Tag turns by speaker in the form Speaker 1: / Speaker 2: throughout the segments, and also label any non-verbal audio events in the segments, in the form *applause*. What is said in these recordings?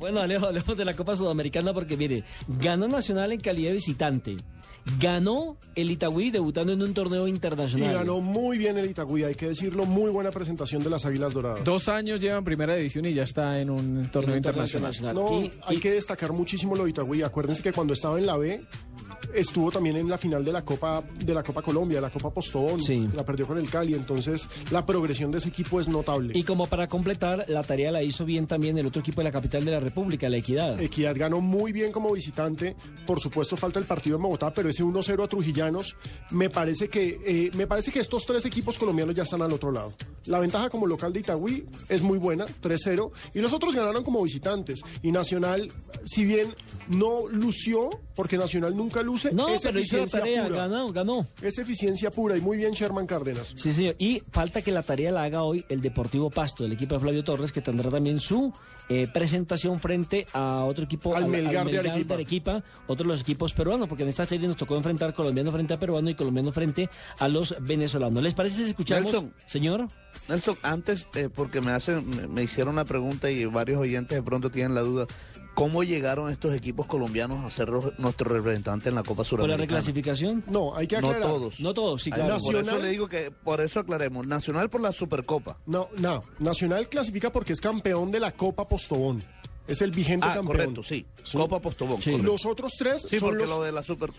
Speaker 1: Bueno, Alejo, hablemos de la Copa Sudamericana porque, mire, ganó Nacional en calidad de visitante. Ganó el Itagüí debutando en un torneo
Speaker 2: Y
Speaker 1: internacional.
Speaker 2: ganó muy bien el Itagüí, hay que decirlo, muy buena presentación de las Águilas Doradas.
Speaker 3: Dos años lleva en primera división y ya está en un torneo
Speaker 1: En un torneo
Speaker 3: internacional.
Speaker 2: No,
Speaker 1: Y-
Speaker 2: hay
Speaker 1: y-
Speaker 2: que destacar muchísimo lo de Itagüí. Acuérdense que cuando estaba en la B, estuvo también en la final de la Copa de la Copa Colombia, la Copa Postobón.
Speaker 1: Sí.
Speaker 2: La perdió con el Cali, entonces la progresión de ese equipo es notable.
Speaker 1: Y como para completar, la tarea la hizo bien también el otro equipo de la capital de la República, la Equidad.
Speaker 2: Equidad ganó muy bien como visitante. Por supuesto, falta el partido en Bogotá, pero ese 1-0 a Trujillanos, me parece que eh, me parece que estos tres equipos colombianos ya están al otro lado. La ventaja como local de Itagüí es muy buena, 3-0, y los otros ganaron como visitantes. Y Nacional, si bien no lució, porque Nacional nunca luce,
Speaker 1: No,
Speaker 2: es
Speaker 1: pero hizo la
Speaker 2: eficiencia
Speaker 1: tarea,
Speaker 2: pura.
Speaker 1: ganó, ganó.
Speaker 2: Es eficiencia pura y muy bien Sherman Cárdenas.
Speaker 1: Sí, señor. Y falta que la tarea la haga hoy el Deportivo Pasto, el equipo de Flavio Torres, que tendrá también su eh, presentación frente a otro equipo,
Speaker 2: Al Melgar de Arequipa.
Speaker 1: Arequipa, otro de los equipos peruanos, porque en esta serie nos tocó enfrentar colombiano frente a peruano y colombiano frente a los venezolanos. ¿Les parece si escuchamos,
Speaker 4: Nelson.
Speaker 1: señor?
Speaker 4: Nelson, antes, eh, porque me hacen, me- me hicieron una pregunta y varios oyentes de pronto tienen la duda, ¿cómo llegaron estos equipos colombianos a ser nuestro representante en la Copa
Speaker 1: ¿Por la
Speaker 4: Suramericana?
Speaker 1: reclasificación?
Speaker 2: No, hay que
Speaker 4: No
Speaker 2: aclarar.
Speaker 4: todos.
Speaker 1: No todos, sí, claro.
Speaker 4: Por eso
Speaker 2: Nacional-
Speaker 4: le digo que, por eso aclaremos, Nacional por la Supercopa.
Speaker 2: No, no. Nacional clasifica porque es campeón de la Copa Postobón. Es el vigente
Speaker 4: Ah,
Speaker 2: campeón.
Speaker 4: correcto, sí. Copa Postobón.
Speaker 1: Sí.
Speaker 2: Los otros tres
Speaker 4: Sí,
Speaker 2: son
Speaker 4: porque
Speaker 2: los-
Speaker 4: lo de la Super,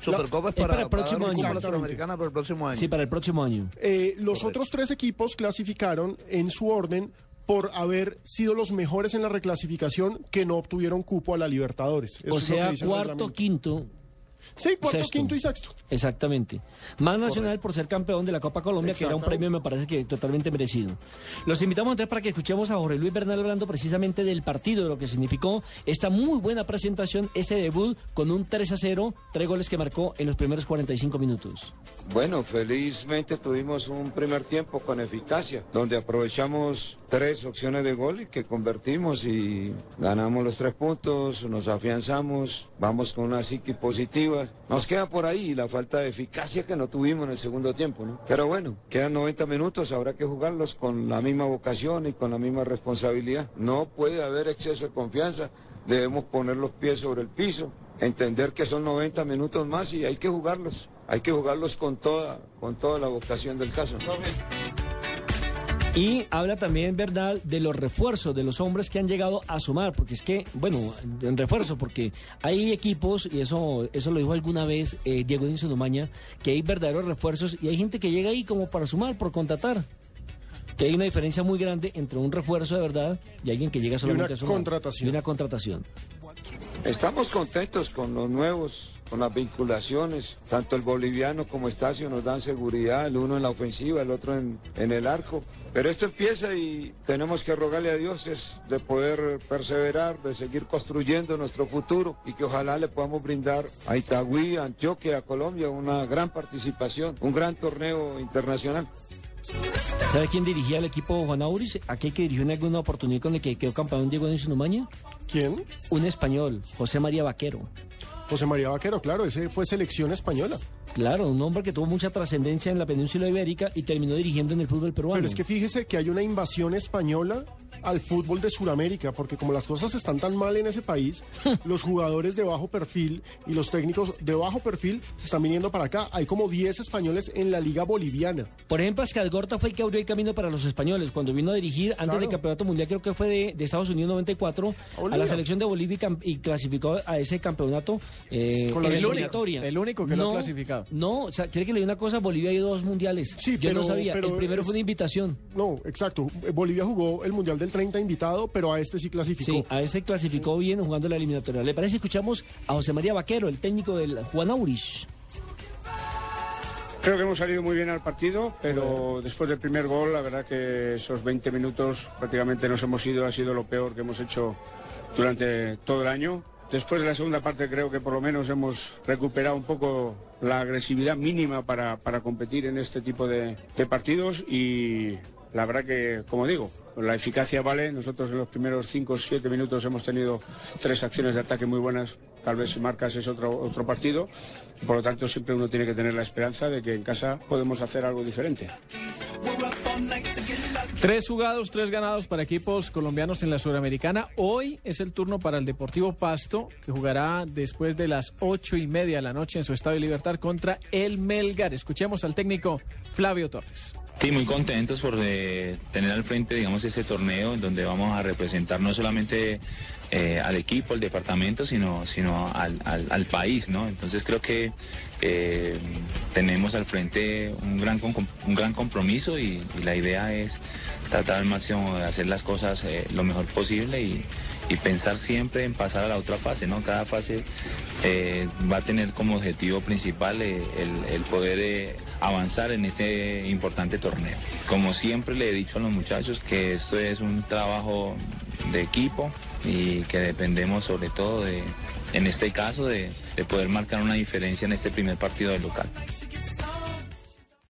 Speaker 4: Supercopa es
Speaker 1: es
Speaker 4: para,
Speaker 1: para el próximo
Speaker 4: un
Speaker 1: año.
Speaker 4: Suramericana para el próximo año.
Speaker 1: Sí, para el próximo año.
Speaker 2: Eh, los
Speaker 4: Correcto.
Speaker 2: otros tres equipos clasificaron en su orden por haber sido los mejores en la reclasificación que no obtuvieron cupo a la Libertadores. Eso
Speaker 1: o sea, cuarto, quinto,
Speaker 2: Sí, cuarto,
Speaker 1: sexto.
Speaker 2: quinto y sexto.
Speaker 1: Exactamente. Más Nacional por ser campeón de la Copa Colombia, que era un premio, me parece que totalmente merecido. Los invitamos entonces para que escuchemos a Jorge Luis Bernal hablando precisamente del partido, de lo que significó esta muy buena presentación, este debut con un 3 a 0, tres goles que marcó en los primeros 45 minutos.
Speaker 5: Bueno, felizmente tuvimos un primer tiempo con eficacia, donde aprovechamos tres opciones de gol y que convertimos y ganamos los tres puntos, nos afianzamos, vamos con una psique positiva. Nos queda por ahí la falta de eficacia que no tuvimos en el segundo tiempo, ¿no? Pero bueno, quedan 90 minutos, habrá que jugarlos con la misma vocación y con la misma responsabilidad. No puede haber exceso de confianza, debemos poner los pies sobre el piso, entender que son 90 minutos más y hay que jugarlos. Hay que jugarlos con toda, con toda la vocación del caso.
Speaker 1: Y habla también, Bernal, de los refuerzos de los hombres que han llegado a sumar, porque es que, bueno, en refuerzo, porque hay equipos, y eso eso lo dijo alguna vez eh, Diego Dinsonumaña, que hay verdaderos refuerzos y hay gente que llega ahí como para sumar, por contratar. Que hay una diferencia muy grande entre un refuerzo de verdad y alguien que llega solamente
Speaker 2: una
Speaker 1: a sumar.
Speaker 2: contratación.
Speaker 1: Y una contratación.
Speaker 5: Estamos contentos con los nuevos, con las vinculaciones. Tanto el boliviano como Estacio nos dan seguridad, el uno en la ofensiva, el otro en, en el arco. Pero esto empieza y tenemos que rogarle a Dios es de poder perseverar, de seguir construyendo nuestro futuro y que ojalá le podamos brindar a Itagüí, a Antioquia, a Colombia una gran participación, un gran torneo internacional.
Speaker 1: ¿Sabe quién dirigía el equipo Juan Auris? Aquel que dirigió en alguna oportunidad con el que quedó campeón Diego Dinsonumaña.
Speaker 2: ¿Quién?
Speaker 1: Un español, José María Vaquero.
Speaker 2: José María Vaquero, claro, ese fue selección española.
Speaker 1: Claro, un hombre que tuvo mucha trascendencia en la península ibérica y terminó dirigiendo en el fútbol peruano.
Speaker 2: Pero es que fíjese que hay una invasión española al fútbol de Sudamérica, porque como las cosas están tan mal en ese país, *laughs* los jugadores de bajo perfil y los técnicos de bajo perfil se están viniendo para acá. Hay como 10 españoles en la liga boliviana.
Speaker 1: Por ejemplo, Gorta fue el que abrió el camino para los españoles. Cuando vino a dirigir antes
Speaker 2: Claro.
Speaker 1: del Campeonato Mundial, creo que fue de, de Estados Unidos 94, a,
Speaker 2: Bolivia.
Speaker 1: la selección de Bolivia y, y clasificó a ese campeonato eh,
Speaker 2: Con la el único,
Speaker 3: el único que lo ha clasificado.
Speaker 1: No, o sea, quiere que le diga una cosa, Bolivia ha ido a dos mundiales.
Speaker 2: Sí,
Speaker 1: Yo
Speaker 2: pero-
Speaker 1: no sabía,
Speaker 2: pero
Speaker 1: el primero
Speaker 2: es-
Speaker 1: fue una invitación.
Speaker 2: No, exacto. Bolivia jugó el Mundial del 30 invitado, pero a este sí clasificó.
Speaker 1: Sí, a ese clasificó bien jugando la eliminatoria. ¿Le parece? Escuchamos a José María Vaquero, el técnico del Juan Aurich.
Speaker 6: Creo que hemos salido muy bien al partido, pero después del primer gol, la verdad que esos 20 minutos prácticamente nos hemos ido, ha sido lo peor que hemos hecho durante todo el año. Después de la segunda parte creo que por lo menos hemos recuperado un poco la agresividad mínima para, para competir en este tipo de, de partidos y la verdad que, como digo, la eficacia vale. Nosotros en los primeros 5 o 7 minutos hemos tenido tres acciones de ataque muy buenas. Tal vez si marcas es otro, otro partido. Por lo tanto, siempre uno tiene que tener la esperanza de que en casa podemos hacer algo diferente.
Speaker 3: Tres jugados, tres ganados para equipos colombianos en la Sudamericana. Hoy es el turno para el Deportivo Pasto, que jugará después de las ocho y media de la noche en su Estadio Libertad contra el Melgar. Escuchemos al técnico Flavio Torres.
Speaker 7: Sí, muy contentos por eh, tener al frente, digamos, ese torneo en donde vamos a representar no solamente eh, al equipo, al departamento, sino, sino al, país, ¿no? Entonces creo que eh, tenemos al frente un gran, un gran compromiso y, la idea es tratar al máximo de hacer las cosas lo mejor posible y, pensar siempre en pasar a la otra fase, ¿no? Cada fase va a tener como objetivo principal eh, el, poder avanzar en este importante torneo. Como siempre le he dicho a los muchachos que esto es un trabajo de equipo y que dependemos sobre todo de, en este caso, de, de poder marcar una diferencia en este primer partido del local.